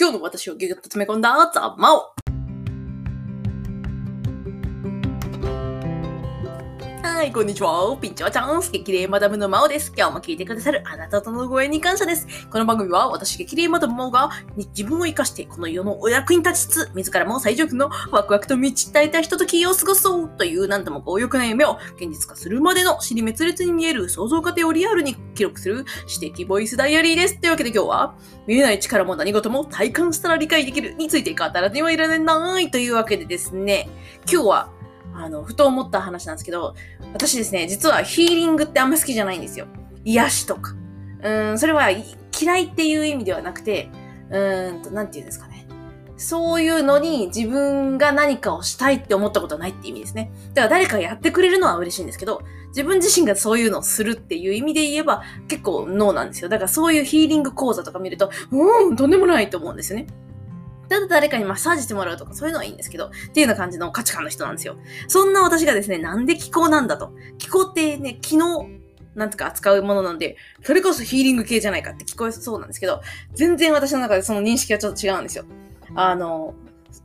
今日の私をギュッと詰め込んだザ・マオはい、こんにちは。ピンチョワちゃん、激励マダムのマオです。今日も聞いてくださるあなたとのご縁に感謝です。この番組は私、激励マダムマオが自分を生かしてこの世のお役に立ちつつ、自らも最上級のワクワクと満ち足りたひとときを過ごそうという何とも強欲な夢を現実化するまでの死に滅裂に見える想像過程をリアルに記録する私的ボイスダイアリーです。というわけで今日は、見えない力も何事も体感したら理解できるについて語らねはいられないというわけでですね、今日はあの、ふと思った話なんですけど、私ですね、実はヒーリングってあんま好きじゃないんですよ。癒しとか。うん、それは嫌いっていう意味ではなくて、うーんと、なんて言うんですかね。そういうのに自分が何かをしたいって思ったことはないって意味ですね。だから誰かやってくれるのは嬉しいんですけど、自分自身がそういうのをするっていう意味で言えば結構ノーなんですよ。だからそういうヒーリング講座とか見ると、うーん、とんでもないと思うんですよね。ただ誰かにマッサージしてもらうとかそういうのはいいんですけど、っていうような感じの価値観の人なんですよ。そんな私がですね、なんで気候なんだと。気候ってね、昨日、なんとか扱うものなんで、それこそヒーリング系じゃないかって聞こえそうなんですけど、全然私の中でその認識はちょっと違うんですよ。あの、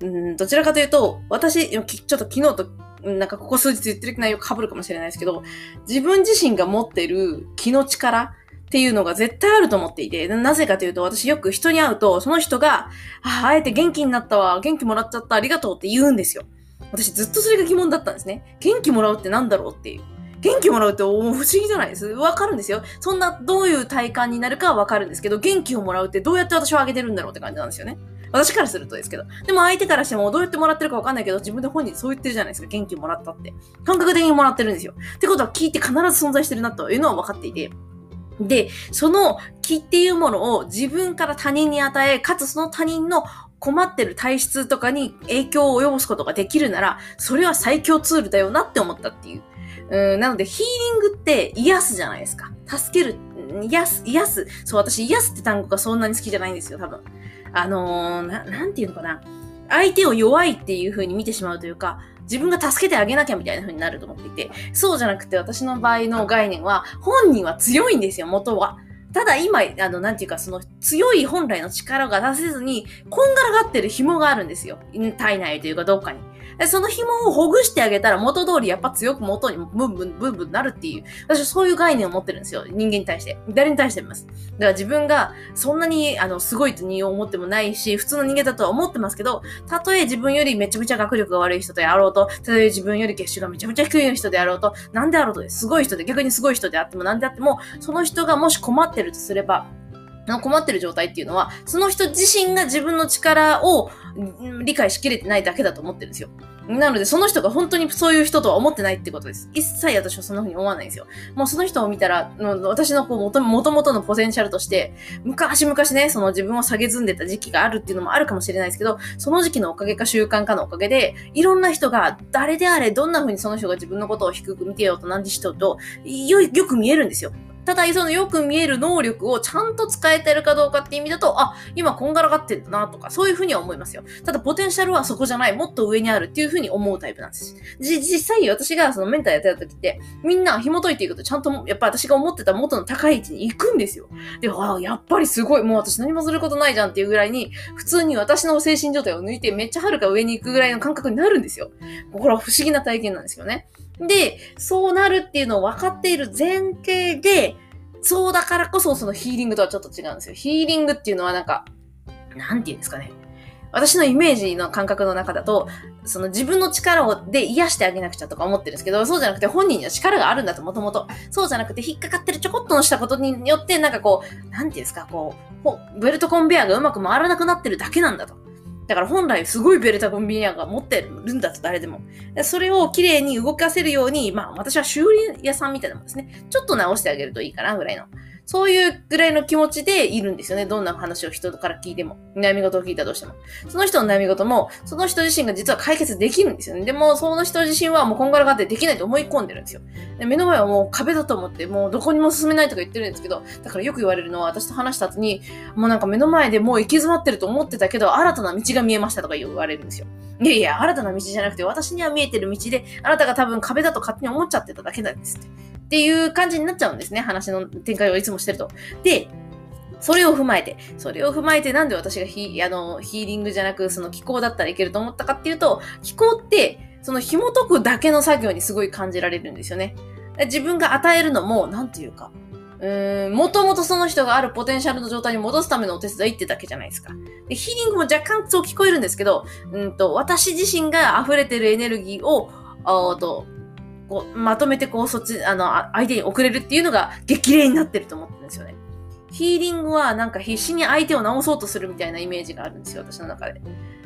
んどちらかというと、私、ちょっと昨日と、なんかここ数日言ってる内容被るかもしれないですけど、自分自身が持ってる気の力、っていうのが絶対あると思っていて、なぜかというと、私よく人に会うと、その人が、ああ、えて元気になったわ、元気もらっちゃった、ありがとうって言うんですよ。私ずっとそれが疑問だったんですね。元気もらうってなんだろうっていう。元気もらうって不思議じゃないです？わかるんですよ。そんな、どういう体感になるかはわかるんですけど、元気をもらうってどうやって私をあげてるんだろうって感じなんですよね。私からするとですけど。でも相手からしてもどうやってもらってるかわかんないけど、自分で本人そう言ってるじゃないですか。元気もらったって。感覚的にもらってるんですよ。ってことは聞いて必ず存在してるなというのは分かっていて。で、その気っていうものを自分から他人に与え、かつその他人の困ってる体質とかに影響を及ぼすことができるなら、それは最強ツールだよなって思ったっていう。うんなので、ヒーリングって癒すじゃないですか。助ける。癒す、癒す。そう、私、癒すって単語がそんなに好きじゃないんですよ、多分。あのー、な、なんていうのかな。相手を弱いっていう風に見てしまうというか、自分が助けてあげなきゃみたいな風になると思っていて、そうじゃなくて私の場合の概念は、本人は強いんですよ、元は。ただ今、あの、なんていうか、その強い本来の力が出せずに、こんがらがってる紐があるんですよ。体内というかどっかに。その紐をほぐしてあげたら元通りやっぱ強く元にブンブンブンブンなるっていう、私はそういう概念を持ってるんですよ。人間に対して。誰に対してもます。だから自分がそんなにあのすごいと思ってもないし、普通の人間だとは思ってますけど、たとえ自分よりめちゃめちゃ学力が悪い人であろうと、たとえ自分より月収がめちゃめちゃ低い人であろうと、なんであろうとすごい人で、逆にすごい人であってもなんであっても、その人がもし困ってるるとすれば、困ってる状態っていうのは、その人自身が自分の力を理解しきれてないだけだと思ってるんですよ。なので、その人が本当にそういう人とは思ってないってことです。一切私はそんな風に思わないんですよ。もうその人を見たら、私のこう元々のポテンシャルとして、昔々ね、その自分を下げずんでた時期があるっていうのもあるかもしれないですけど、その時期のおかげか習慣かのおかげで、いろんな人が、誰であれ、どんな風にその人が自分のことを低く見てようと何時しとうと、よ、よく見えるんですよ。ただ、そのよく見える能力をちゃんと使えてるかどうかって意味だと、あ、今こんがらがってんだなとか、そういうふうには思いますよ。ただ、ポテンシャルはそこじゃない、もっと上にあるっていうふうに思うタイプなんです。じ、実際私がそのメンターやってた時って、みんな紐解いていくとちゃんと、やっぱ私が思ってた元の高い位置に行くんですよ。で、あやっぱりすごい、もう私何もすることないじゃんっていうぐらいに、普通に私の精神状態を抜いてめっちゃはるか上に行くぐらいの感覚になるんですよ。これは不思議な体験なんですよね。で、そうなるっていうのを分かっている前提で、そうだからこそそのヒーリングとはちょっと違うんですよ。ヒーリングっていうのはなんか、なんて言うんですかね。私のイメージの感覚の中だと、その自分の力をで癒してあげなくちゃとか思ってるんですけど、そうじゃなくて本人には力があるんだと、もともと。そうじゃなくて引っかかってるちょこっとのしたことによって、なんかこう、なんていうんですか、こう、ベルトコンベアがうまく回らなくなってるだけなんだと。だから本来すごいベルタコンビニアが持ってるんだと誰でも。それを綺麗に動かせるように、まあ私は修理屋さんみたいなもんですね。ちょっと直してあげるといいかなぐらいの。そういうぐらいの気持ちでいるんですよね。どんな話を人から聞いても。悩み事を聞いたとしても。その人の悩み事も、その人自身が実は解決できるんですよね。でも、その人自身はもうこんがらがってできないと思い込んでるんですよ。で目の前はもう壁だと思って、もうどこにも進めないとか言ってるんですけど、だからよく言われるのは、私と話した後に、もうなんか目の前でもう行き詰まってると思ってたけど、新たな道が見えましたとか言われるんですよ。いやいや、新たな道じゃなくて、私には見えてる道で、あなたが多分壁だと勝手に思っちゃってただけなんですって。っていう感じになっちゃうんですね。話の展開をいつもしてると。で、それを踏まえて、それを踏まえてなんで私がヒあのヒーリングじゃなくその気候だったらいけると思ったかっていうと、気候ってその紐解くだけの作業にすごい感じられるんですよね。自分が与えるのも、なんていうか、うーん、もともとその人があるポテンシャルの状態に戻すためのお手伝いってだけじゃないですか。でヒーリングも若干そう聞こえるんですけど、うんと、私自身が溢れてるエネルギーを、と、こう、まとめてこう、そっち、あの、相手に送れるっていうのが激励になってると思ってるんですよね。ヒーリングはなんか必死に相手を治そうとするみたいなイメージがあるんですよ、私の中で。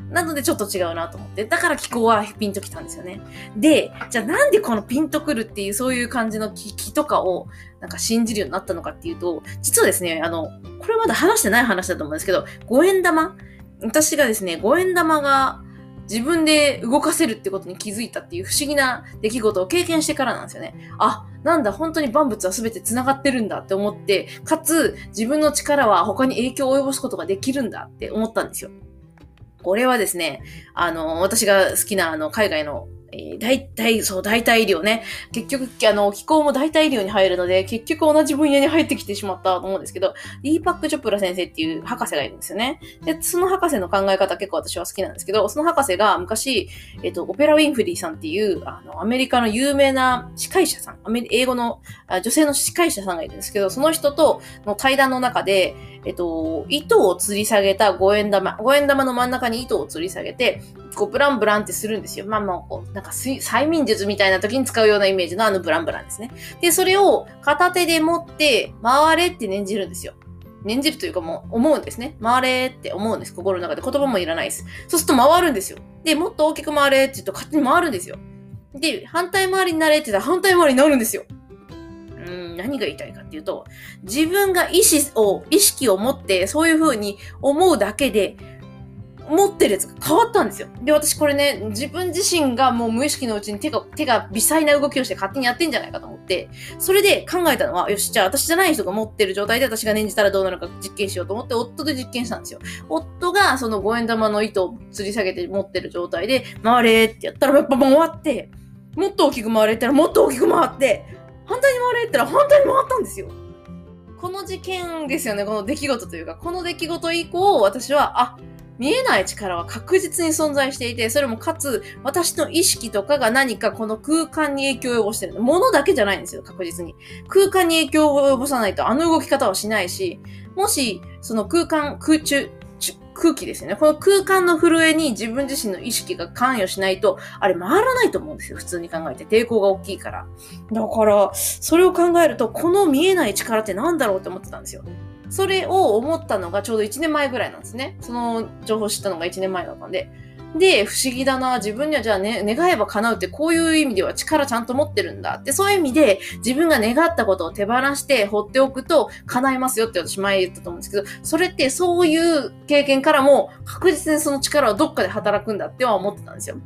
なのでちょっと違うなと思って。だから気候はピンときたんですよね。で、じゃあなんでこのピンとくるっていうそういう感じの気気とかをなんか信じるようになったのかっていうと、実はですね、あの、これまだ話してない話だと思うんですけど、五円玉私がですね、五円玉が自分で動かせるってことに気づいたっていう不思議な出来事を経験してからなんですよね。あ、なんだ、本当に万物は全て繋がってるんだって思って、かつ自分の力は他に影響を及ぼすことができるんだって思ったんですよ。これはですね、あの、私が好きなあの海外のえ、大体、そう、代替医療ね。結局、あの、気候も代替医療に入るので、結局同じ分野に入ってきてしまったと思うんですけど、ディーパック・チョプラ先生っていう博士がいるんですよね。で、その博士の考え方結構私は好きなんですけど、その博士が昔、えっ、と、オペラ・ウィンフリーさんっていう、あの、アメリカの有名な司会者さん、アメリ英語のあ女性の司会者さんがいるんですけど、その人との対談の中で、えっと、糸を吊り下げた五円玉、五円玉の真ん中に糸を吊り下げて、こう、ブランブランってするんですよ。まあまあ、こう、なんか、催眠術みたいな時に使うようなイメージのあのブランブランですね。で、それを片手で持って、回れって念じるんですよ。念じるというかもう思うんですね。回れって思うんです。心の中で言葉もいらないです。そうすると回るんですよ。で、もっと大きく回れって言うと勝手に回るんですよ。で、反対回りになれって言ったら反対回りになるんですよ。うん、何が言いたいかっていうと、自分が意志を、意識を持って、そういう風に思うだけで、持ってるやつが変わったんですよ。で、私これね、自分自身がもう無意識のうちに手が、手が微細な動きをして勝手にやってんじゃないかと思って、それで考えたのは、よし、じゃあ私じゃない人が持ってる状態で私が念じたらどうなるか実験しようと思って、夫で実験したんですよ。夫がその五円玉の糸を吊り下げて持ってる状態で、回れってやったらやっぱ回って、もっと大きく回れったらもっと大きく回って、反対に回れったら反対に回ったんですよ。この事件ですよね、この出来事というか、この出来事以降、私は、あ、見えない力は確実に存在していて、それもかつ、私の意識とかが何かこの空間に影響を及ぼしてる。ものだけじゃないんですよ、確実に。空間に影響を及ぼさないとあの動き方はしないし、もし、その空間、空中、空気ですよね。この空間の震えに自分自身の意識が関与しないと、あれ回らないと思うんですよ。普通に考えて。抵抗が大きいから。だから、それを考えると、この見えない力って何だろうって思ってたんですよ。それを思ったのがちょうど1年前ぐらいなんですね。その情報知ったのが1年前だったんで。で、不思議だな。自分にはじゃあね、願えば叶うってこういう意味では力ちゃんと持ってるんだって、そういう意味で自分が願ったことを手放して放っておくと叶いますよって私前言ったと思うんですけど、それってそういう経験からも確実にその力はどっかで働くんだっては思ってたんですよ。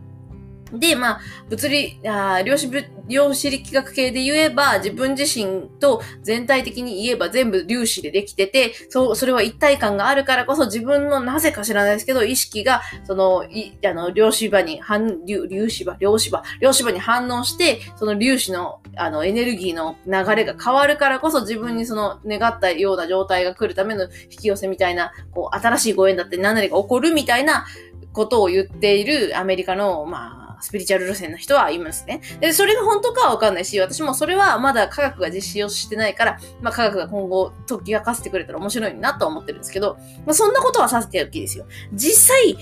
で、まあ、物理、あ量子量子力学系で言えば、自分自身と全体的に言えば全部粒子でできてて、そう、それは一体感があるからこそ自分のなぜか知らないですけど、意識が、その、い、あの、量子場に反、粒、粒子場、量子場、量子場に反応して、その粒子の、あの、エネルギーの流れが変わるからこそ自分にその願ったような状態が来るための引き寄せみたいな、こう、新しいご縁だって何々が起こるみたいなことを言っているアメリカの、まあ、スピリチュアル路線の人はいますね。で、それが本当かはわかんないし、私もそれはまだ科学が実施をしてないから、まあ科学が今後解き明かしてくれたら面白いなと思ってるんですけど、まあそんなことはさせておきですよ。実際、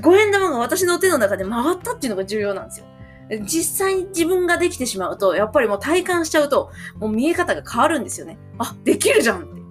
五円玉が私の手の中で回ったっていうのが重要なんですよ。実際に自分ができてしまうと、やっぱりもう体感しちゃうと、もう見え方が変わるんですよね。あ、できるじゃんって。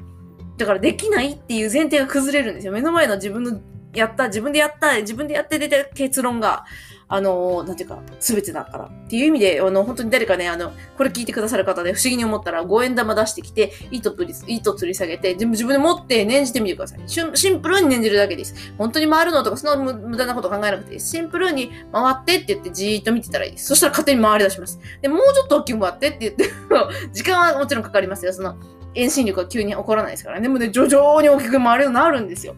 だからできないっていう前提が崩れるんですよ。目の前の自分のやった、自分でやった、自分でやって出て結論が、あの、なんていうか、すべてだから。っていう意味で、あの、本当に誰かね、あの、これ聞いてくださる方で不思議に思ったら、5円玉出してきて、糸吊り、糸吊り下げて、全部自分で持って念じてみてください。シンプルに念じるだけです。本当に回るのとか、その無駄なこと考えなくていいです。シンプルに回ってって言ってじーっと見てたらいいです。そしたら勝手に回り出します。で、もうちょっと大きく回ってって言って、時間はもちろんかかりますよ。その、遠心力が急に起こらないですからね。でもね、徐々に大きく回るようになるんですよ。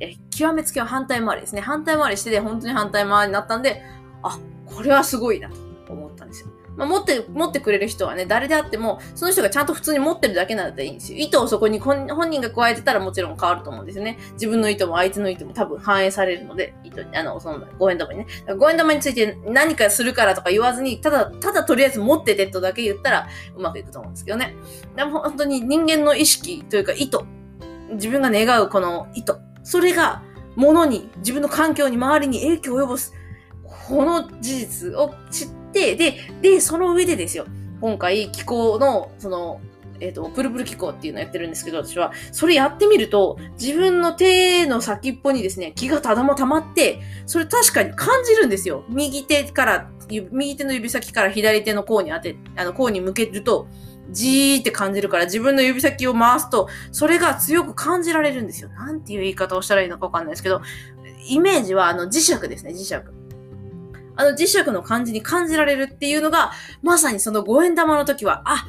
え極めつけは反対回りですね。反対回りしてて、本当に反対回りになったんで、あ、これはすごいなと思ったんですよ。まあ、持って、持ってくれる人はね、誰であっても、その人がちゃんと普通に持ってるだけならいいんですよ。意図をそこに本人が加えてたらもちろん変わると思うんですよね。自分の意図も相手の意図も多分反映されるので、意図あの、その、5円玉にね。5円玉について何かするからとか言わずに、ただ、ただとりあえず持っててとだけ言ったらうまくいくと思うんですけどね。でも本当に人間の意識というか意図、自分が願うこの意図、それが物に、自分の環境に、周りに影響を及ぼす。この事実を知って、で、で、その上でですよ。今回、気候の、その、えっ、ー、と、プルプル気候っていうのをやってるんですけど、私は、それやってみると、自分の手の先っぽにですね、気がただも溜まって、それ確かに感じるんですよ。右手から、右手の指先から左手の甲に当て、あの、甲に向けると、じーって感じるから自分の指先を回すと、それが強く感じられるんですよ。なんていう言い方をしたらいいのかわかんないですけど、イメージはあの磁石ですね、磁石。あの磁石の感じに感じられるっていうのが、まさにその五円玉の時は、あ、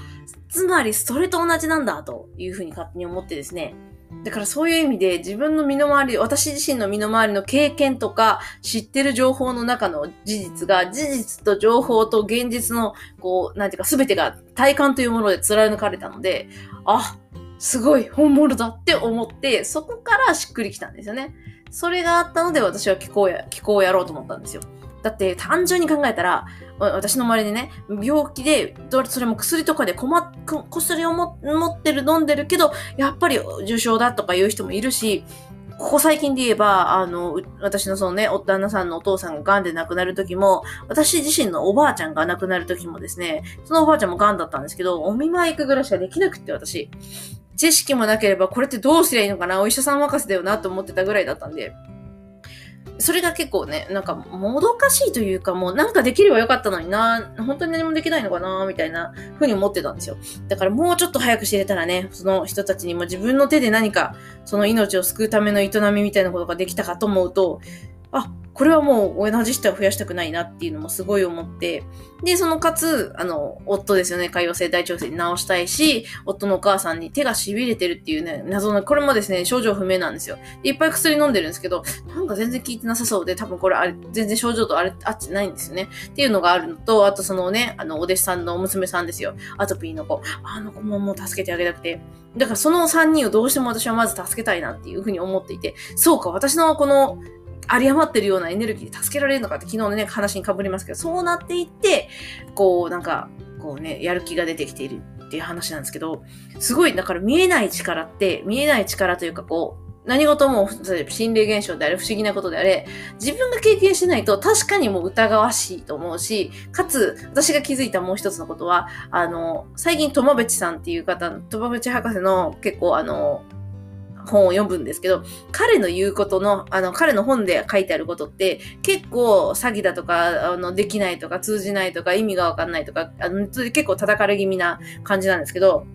つまりそれと同じなんだというふうに勝手に思ってですね、だからそういう意味で自分の身の回り、私自身の身の回りの経験とか知ってる情報の中の事実が事実と情報と現実のこう、なんていうか全てが体感というもので貫かれたので、あ、すごい本物だって思って、そこからしっくりきたんですよね。それがあったので私は気候や、気候をやろうと思ったんですよ。だって単純に考えたら、私の周りでね、病気で、それも薬とかで困っ、薬を持ってる、飲んでるけど、やっぱり重症だとか言う人もいるし、ここ最近で言えば、あの、私のそのね、お旦那さんのお父さんが癌で亡くなる時も、私自身のおばあちゃんが亡くなる時もですね、そのおばあちゃんも癌だったんですけど、お見舞い行くぐらいしかできなくって私。知識もなければ、これってどうすりゃいいのかなお医者さん任せだよなと思ってたぐらいだったんで。それが結構ね、なんかもどかしいというかもうなんかできればよかったのにな、本当に何もできないのかな、みたいな風に思ってたんですよ。だからもうちょっと早く知れたらね、その人たちにも自分の手で何かその命を救うための営みみたいなことができたかと思うと、あ、これはもう同じ人は増やしたくないなっていうのもすごい思って、で、そのかつ、あの、夫ですよね、潰瘍性大腸性に治したいし、夫のお母さんに手が痺れてるっていうね、謎の、これもですね、症状不明なんですよ。いっぱい薬飲んでるんですけど、なんか全然効いてなさそうで、多分これあれ、全然症状とあれ、合ってないんですよね。っていうのがあるのと、あとそのね、あの、お弟子さんの娘さんですよ。アトピーの子。あの子ももう助けてあげたくて。だからその3人をどうしても私はまず助けたいなっていうふうに思っていて、そうか、私のこの、有り余ってるようなエネルギーで助けられるのかって昨日のね、話にかぶりますけど、そうなっていって、こう、なんか、こうね、やる気が出てきているっていう話なんですけど、すごい、だから見えない力って、見えない力というかこう、何事も、心霊現象であれ、不思議なことであれ、自分が経験してないと確かにもう疑わしいと思うし、かつ、私が気づいたもう一つのことは、あの、最近、友淵さんっていう方、友淵博士の結構あの、本を読むんですけど、彼の言うことの、あの、彼の本で書いてあることって、結構詐欺だとか、あの、できないとか、通じないとか、意味がわかんないとか、あの、結構叩かれ気味な感じなんですけど、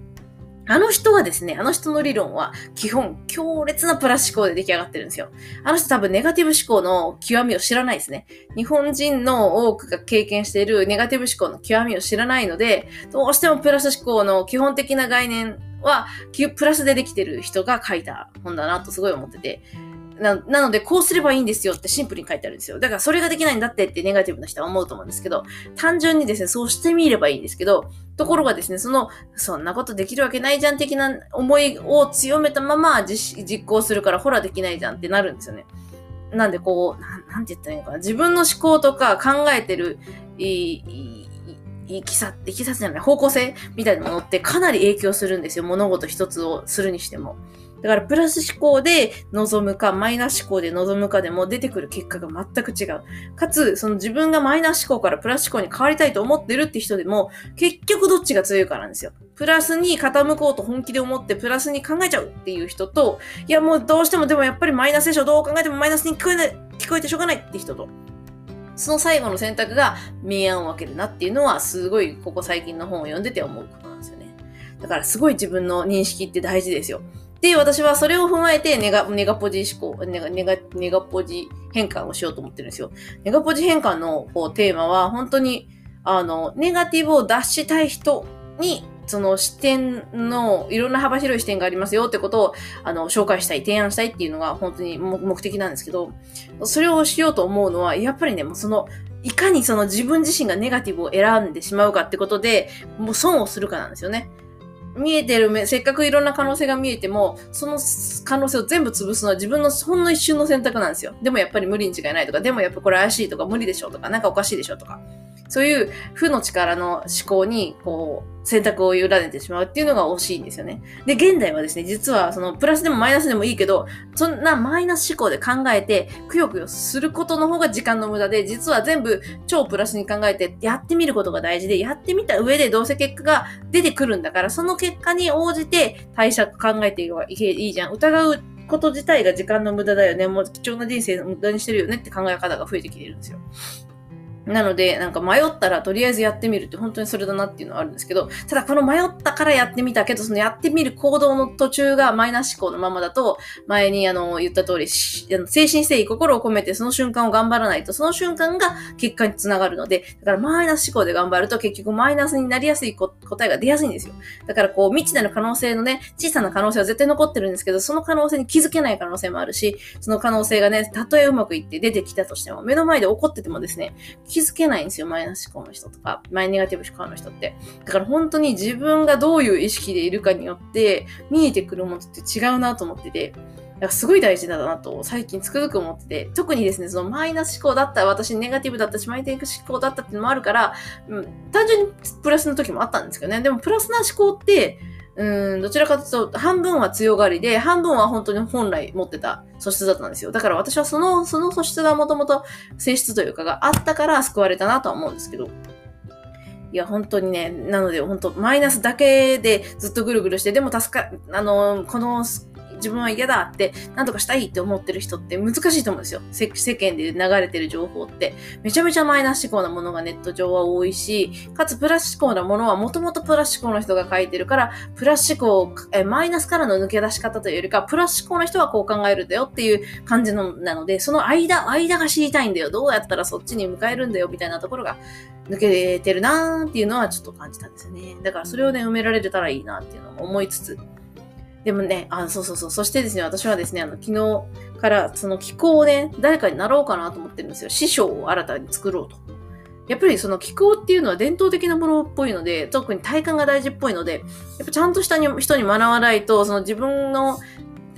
あの人はですね、あの人の理論は基本強烈なプラス思考で出来上がってるんですよ。あの人多分ネガティブ思考の極みを知らないですね。日本人の多くが経験しているネガティブ思考の極みを知らないので、どうしてもプラス思考の基本的な概念は、プラスでできてる人が書いた本だなとすごい思ってて。な、なので、こうすればいいんですよってシンプルに書いてあるんですよ。だから、それができないんだってってネガティブな人は思うと思うんですけど、単純にですね、そうしてみればいいんですけど、ところがですね、その、そんなことできるわけないじゃん的な思いを強めたまま実行するから、ほらできないじゃんってなるんですよね。なんで、こう、な、なんて言ったらいいのかな。自分の思考とか考えてる、い、いきさ、いきさつじゃない、方向性みたいなものってかなり影響するんですよ。物事一つをするにしても。だから、プラス思考で望むか、マイナス思考で望むかでも出てくる結果が全く違う。かつ、その自分がマイナス思考からプラス思考に変わりたいと思ってるって人でも、結局どっちが強いかなんですよ。プラスに傾こうと本気で思って、プラスに考えちゃうっていう人と、いやもうどうしてもでもやっぱりマイナスでしょ、どう考えてもマイナスに聞こえない、聞こえてしょうがないって人と。その最後の選択が明暗を分けるなっていうのは、すごいここ最近の本を読んでて思うことなんですよね。だからすごい自分の認識って大事ですよ。で、私はそれを踏まえてネガ、ネガポジ思考、ネガ、ネガ、ネガポジ変換をしようと思ってるんですよ。ネガポジ変換のこうテーマは、本当に、あの、ネガティブを脱したい人にその視点の、いろんな幅広い視点がありますよってことを、あの、紹介したい、提案したいっていうのが本当に目的なんですけど、それをしようと思うのは、やっぱりね、もうその、いかにその自分自身がネガティブを選んでしまうかってことで、もう損をするかなんですよね。見えてる目、せっかくいろんな可能性が見えても、その可能性を全部潰すのは自分のほんの一瞬の選択なんですよ。でもやっぱり無理に違いないとか、でもやっぱこれ怪しいとか、無理でしょとか、なんかおかしいでしょとか。そういう負の力の思考に、こう、選択を委ねてしまうっていうのが惜しいんですよね。で、現代はですね、実はそのプラスでもマイナスでもいいけど、そんなマイナス思考で考えて、くよくよすることの方が時間の無駄で、実は全部超プラスに考えてやってみることが大事で、やってみた上でどうせ結果が出てくるんだから、その結果に応じて対策考えていけばいいじゃん。疑うこと自体が時間の無駄だよね。もう貴重な人生の無駄にしてるよねって考え方が増えてきてるんですよ。なので、なんか迷ったらとりあえずやってみるって本当にそれだなっていうのはあるんですけど、ただこの迷ったからやってみたけど、そのやってみる行動の途中がマイナス思考のままだと、前にあの言った通り、精神誠意、心を込めてその瞬間を頑張らないと、その瞬間が結果につながるので、だからマイナス思考で頑張ると結局マイナスになりやすい答えが出やすいんですよ。だからこう未知なる可能性のね、小さな可能性は絶対残ってるんですけど、その可能性に気づけない可能性もあるし、その可能性がね、たとえうまくいって出てきたとしても、目の前で起こっててもですね、気づけないんですよ、マイナス思考の人とか、マイネガティブ思考の人って。だから本当に自分がどういう意識でいるかによって、見えてくるものって違うなと思ってて、だからすごい大事だなと最近つくづく思ってて、特にですね、そのマイナス思考だった、私ネガティブだったし、マイナス思考だったっていうのもあるから、うん、単純にプラスの時もあったんですけどね。でもプラスな思考って、うん、どちらかというと、半分は強がりで、半分は本当に本来持ってた素質だったんですよ。だから私はその、その素質がもともと性質というかがあったから救われたなとは思うんですけど。いや、本当にね、なので、本当マイナスだけでずっとぐるぐるして、でも助か、あの、この自分は嫌だって、なんとかしたいって思ってる人って難しいと思うんですよ。世間で流れてる情報って。めちゃめちゃマイナス思考なものがネット上は多いし、かつプラス思考なものはもともとプラス思考の人が書いてるから、プラス思考、えマイナスからの抜け出し方というよりか、プラス思考の人はこう考えるんだよっていう感じのなので、その間、間が知りたいんだよ。どうやったらそっちに迎えるんだよみたいなところが抜けてるなーっていうのはちょっと感じたんですよね。だからそれをね、埋められたらいいなっていうのも思いつつ、でもね、あ、そうそうそう。そしてですね、私はですね、あの、昨日からその気候をね、誰かになろうかなと思ってるんですよ。師匠を新たに作ろうと。やっぱりその気候っていうのは伝統的なものっぽいので、特に体感が大事っぽいので、やっぱちゃんとした人に学ばないと、その自分の、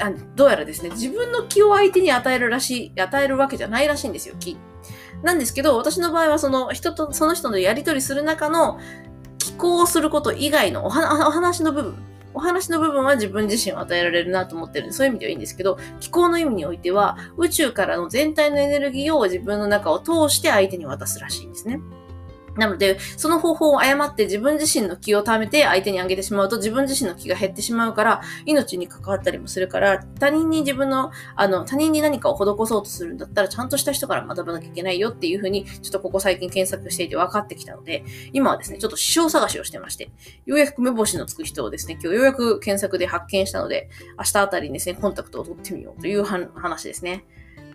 あどうやらですね、自分の気を相手に与えるらしい、与えるわけじゃないらしいんですよ、気。なんですけど、私の場合はその人と、その人のやりとりする中の気候をすること以外のお話の部分お話の部分は自分自身を与えられるなと思ってるんで、そういう意味ではいいんですけど、気候の意味においては、宇宙からの全体のエネルギーを自分の中を通して相手に渡すらしいんですね。なので、その方法を誤って自分自身の気を貯めて相手にあげてしまうと自分自身の気が減ってしまうから、命に関わったりもするから、他人に自分の、あの、他人に何かを施そうとするんだったら、ちゃんとした人から学ばなきゃいけないよっていうふうに、ちょっとここ最近検索していて分かってきたので、今はですね、ちょっと師匠探しをしてまして、ようやく目星のつく人をですね、今日ようやく検索で発見したので、明日あたりにですね、コンタクトを取ってみようという話ですね。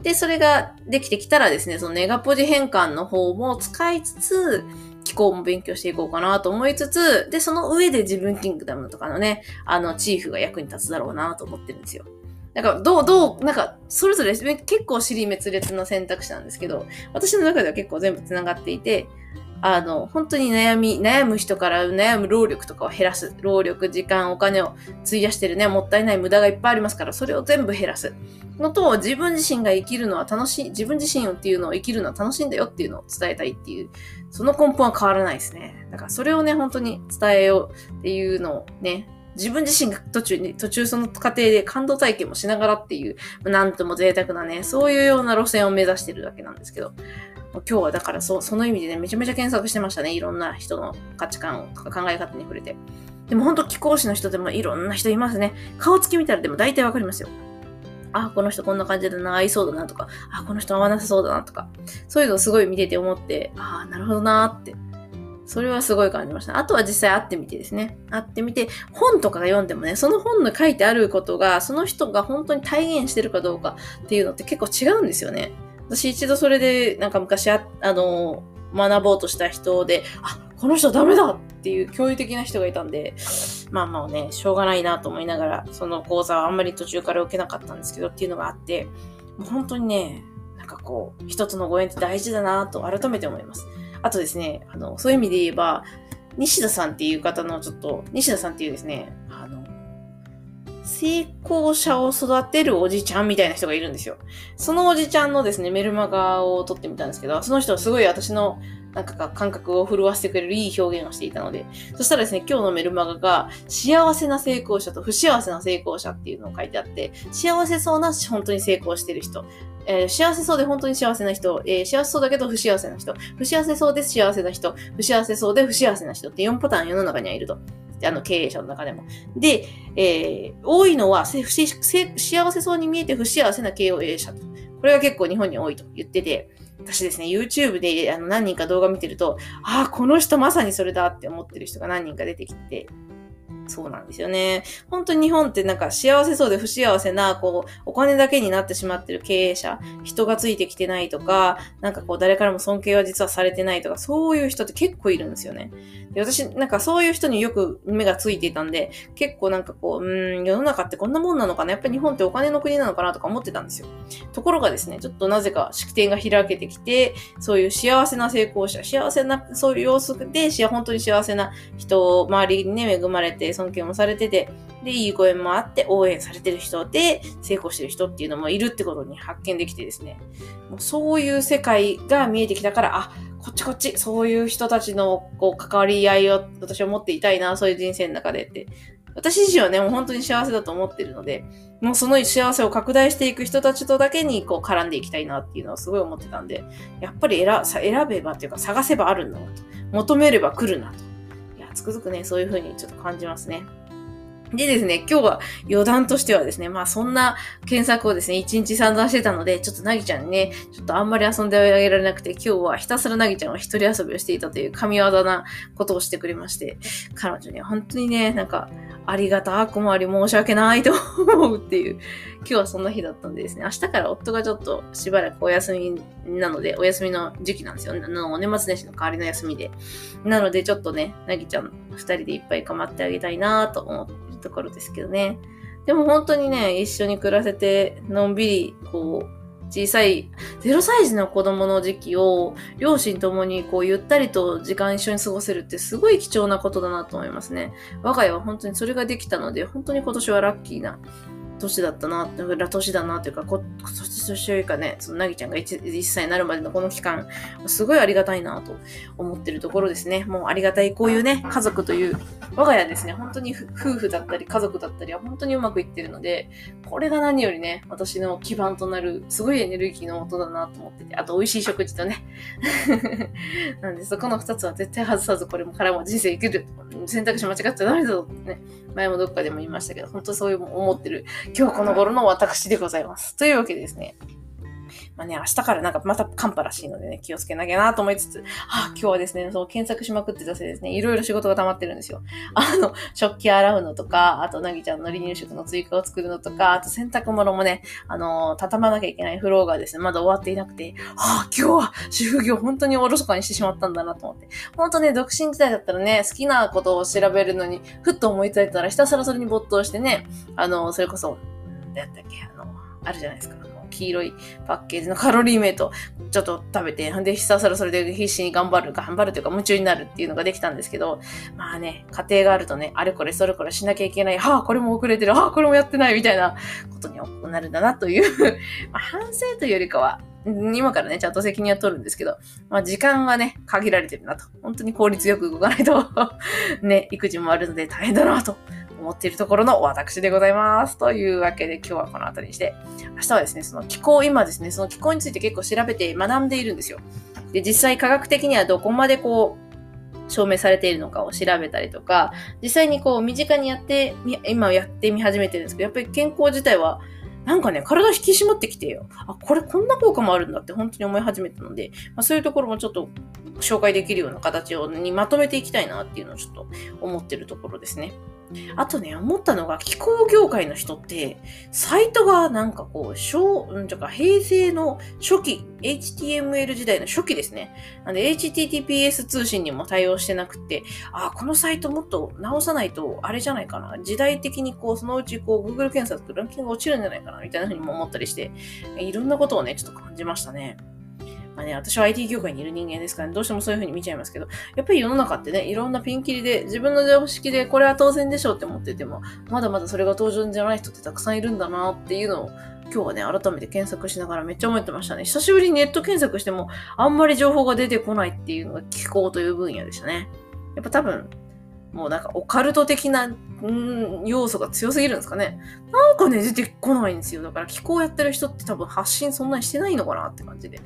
で、それができてきたらですね、そのネガポジ変換の方も使いつつ、気候も勉強していこうかなと思いつつ、で、その上で自分キングダムとかのね、あの、チーフが役に立つだろうなと思ってるんですよ。なんか、どう、どう、なんか、それぞれ結構尻滅裂の選択肢なんですけど、私の中では結構全部繋がっていて、あの、本当に悩み、悩む人から悩む労力とかを減らす。労力、時間、お金を費やしてるね、もったいない無駄がいっぱいありますから、それを全部減らす。のと、自分自身が生きるのは楽しい、自分自身っていうのを生きるのは楽しいんだよっていうのを伝えたいっていう、その根本は変わらないですね。だからそれをね、本当に伝えようっていうのをね、自分自身が途中に、途中その過程で感動体験もしながらっていう、なんとも贅沢なね、そういうような路線を目指してるだけなんですけど、今日はだからそその意味でね、めちゃめちゃ検索してましたね。いろんな人の価値観とか考え方に触れて。でも本当気候師の人でもいろんな人いますね。顔つき見たらでも大体わかりますよ。あ、この人こんな感じだな、合いそうだなとか、あ、この人合わなさそうだなとか、そういうのをすごい見てて思って、ああ、なるほどなーって。それはすごい感じました。あとは実際会ってみてですね。会ってみて、本とかが読んでもね、その本の書いてあることが、その人が本当に体現してるかどうかっていうのって結構違うんですよね。私一度それで、なんか昔あ、あの、学ぼうとした人で、あ、この人ダメだっていう驚異的な人がいたんで、まあまあね、しょうがないなと思いながら、その講座はあんまり途中から受けなかったんですけどっていうのがあって、もう本当にね、なんかこう、人とのご縁って大事だなと改めて思います。あとですね、あの、そういう意味で言えば、西田さんっていう方のちょっと、西田さんっていうですね、成功者を育てるおじちゃんみたいな人がいるんですよ。そのおじちゃんのですね、メルマガを撮ってみたんですけど、その人はすごい私のなんか感覚を震わせてくれるいい表現をしていたので、そしたらですね、今日のメルマガが、幸せな成功者と不幸せな成功者っていうのを書いてあって、幸せそうな本当に成功してる人、えー、幸せそうで本当に幸せな人、えー、幸せそうだけど不幸せな人、不幸せそうで幸せな人、不幸せそうで不幸せな人って4パターン世の中にはいると。あの、経営者の中でも。で、えー、多いのは幸せそうに見えて不幸せな経営者と。これが結構日本に多いと言ってて、私ですね、YouTube であの何人か動画見てると、ああ、この人まさにそれだって思ってる人が何人か出てきて、そうなんですよね。本当に日本ってなんか幸せそうで不幸せな、こう、お金だけになってしまってる経営者、人がついてきてないとか、なんかこう、誰からも尊敬は実はされてないとか、そういう人って結構いるんですよね。で私、なんかそういう人によく目がついていたんで、結構なんかこう、うん、世の中ってこんなもんなのかな？やっぱり日本ってお金の国なのかなとか思ってたんですよ。ところがですね、ちょっとなぜか式典が開けてきて、そういう幸せな成功者、幸せな、そういう様子で、本当に幸せな人を、周りにね、恵まれて、尊敬もされてて、で、いいご縁もあって応援されてる人で成功してる人っていうのもいるってことに発見できてですね、もうそういう世界が見えてきたから、あ、こっちこっち、そういう人たちのこう関わり合いを私は持っていたいな、そういう人生の中でって。私自身はね、もう本当に幸せだと思ってるので、もうその幸せを拡大していく人たちとだけにこう絡んでいきたいなっていうのはすごい思ってたんで、やっぱり選選べばっていうか探せばあるんだなと。求めれば来るなと。つくづくね、そういう風にちょっと感じますね。でですね、今日は余談としてはですね、まあそんな検索をですね、一日散々してたので、ちょっとなぎちゃんにね、ちょっとあんまり遊んであげられなくて、今日はひたすらなぎちゃんは一人遊びをしていたという神業なことをしてくれまして、彼女に本当にね、なんか、ありがたくもあり申し訳ないと思うっていう、今日はそんな日だったんでですね、明日から夫がちょっとしばらくお休みなので、お休みの時期なんですよ。あの、年末年始の代わりの休みで。なので、ちょっとね、なぎちゃん二人でいっぱい構ってあげたいなと思ってところですけどね。でも本当にね、一緒に暮らせて、のんびり、こう、小さい、0歳児の子供の時期を、両親ともにこう、ゆったりと時間一緒に過ごせるってすごい貴重なことだなと思いますね。我が家は本当にそれができたので、本当に今年はラッキーな年だったな、年だなというか、こ今年というかね、そのなぎちゃんが 1, 1歳になるまでのこの期間、すごいありがたいなと思ってるところですね。もうありがたい、こういうね、家族という、我が家ですね、本当に夫婦だったり家族だったりは本当にうまくいってるので、これが何よりね、私の基盤となる、すごいエネルギーの元だなと思ってて、あと美味しい食事とね。なんで、そこの2つは絶対外さず、これもからも人生生きる、選択肢間違っちゃダメだぞってね、前もどっかでも言いましたけど、本当そういう思ってる今日この頃の私でございます。というわけでですね。まあね、明日からなんかまた寒波らしいのでね、気をつけなきゃなと思いつつ、あ、今日はですね、そう検索しまくってたせいですね、いろいろ仕事が溜まってるんですよ。あの、食器洗うのとか、あと、なぎちゃんの離乳食の追加を作るのとか、あと洗濯物もね、あの、畳まなきゃいけないフローがですね、まだ終わっていなくて、あ、今日は主婦業本当におろそかにしてしまったんだなと思って。本当ね、独身時代だったらね、好きなことを調べるのに、ふっと思いついたらひたすらそれに没頭してね、あの、それこそ、何やったっけ、あの、あるじゃないですか。黄色いパッケージのカロリーメイト、ちょっと食べて、で、ひたすらそれで必死に頑張る、頑張るというか夢中になるっていうのができたんですけど、まあね、家庭があるとね、あれこれそれこれしなきゃいけない、はあ、これも遅れてる、はあ、これもやってないみたいなことになるんだなという まあ、反省というよりかは、今からね、ちゃんと責任は取るんですけど、まあ時間がね、限られてるなと。本当に効率よく動かないと ね、育児もあるので大変だなと思っているところの私でございます。というわけで今日はこの辺りにして、明日はですね、その気候、今ですね、その気候について結構調べて学んでいるんですよ。で、実際科学的にはどこまでこう、証明されているのかを調べたりとか、実際にこう身近にやって、今やってみ始めてるんですけど、やっぱり健康自体はなんかね、体引き締まってきてよ。あ、これこんな効果もあるんだって本当に思い始めたので、まあ、そういうところもちょっと紹介できるような形をにまとめていきたいなっていうのをちょっと思ってるところですね。あとね、思ったのが、気候業界の人って、サイトがなんかこう、小、うんとか平成の初期、HTML 時代の初期ですね。なんで、HTTPS 通信にも対応してなくて、あ、このサイトもっと直さないと、あれじゃないかな。時代的にこう、そのうちこう、Google 検索とランキング落ちるんじゃないかな、みたいな風にも思ったりして、いろんなことをね、ちょっと感じましたね。まあね、私は IT 業界にいる人間ですから、ね、どうしてもそういう風に見ちゃいますけど、やっぱり世の中ってね、いろんなピンキリで、自分の常識でこれは当然でしょうって思ってても、まだまだそれが当然じゃない人ってたくさんいるんだなっていうのを、今日はね、改めて検索しながらめっちゃ思ってましたね。久しぶりにネット検索しても、あんまり情報が出てこないっていうのが気候という分野でしたね。やっぱ多分、もうなんかオカルト的な、ん要素が強すぎるんですかね。なんかね、出てこないんですよ。だから気候やってる人って多分発信そんなにしてないのかなって感じで、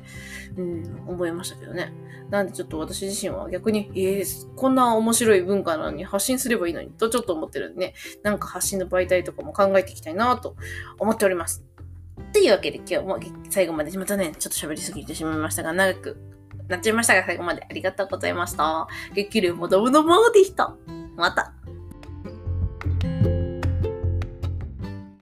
うん、思いましたけどね。なんでちょっと私自身は逆に、えー、こんな面白い文化なのに発信すればいいのにとちょっと思ってるんでね、なんか発信の媒体とかも考えていきたいなと思っております。というわけで今日も最後までまたね、ちょっと喋りすぎてしまいましたが、長くなっちゃいましたが、最後までありがとうございました。激流もどもどもでした。また。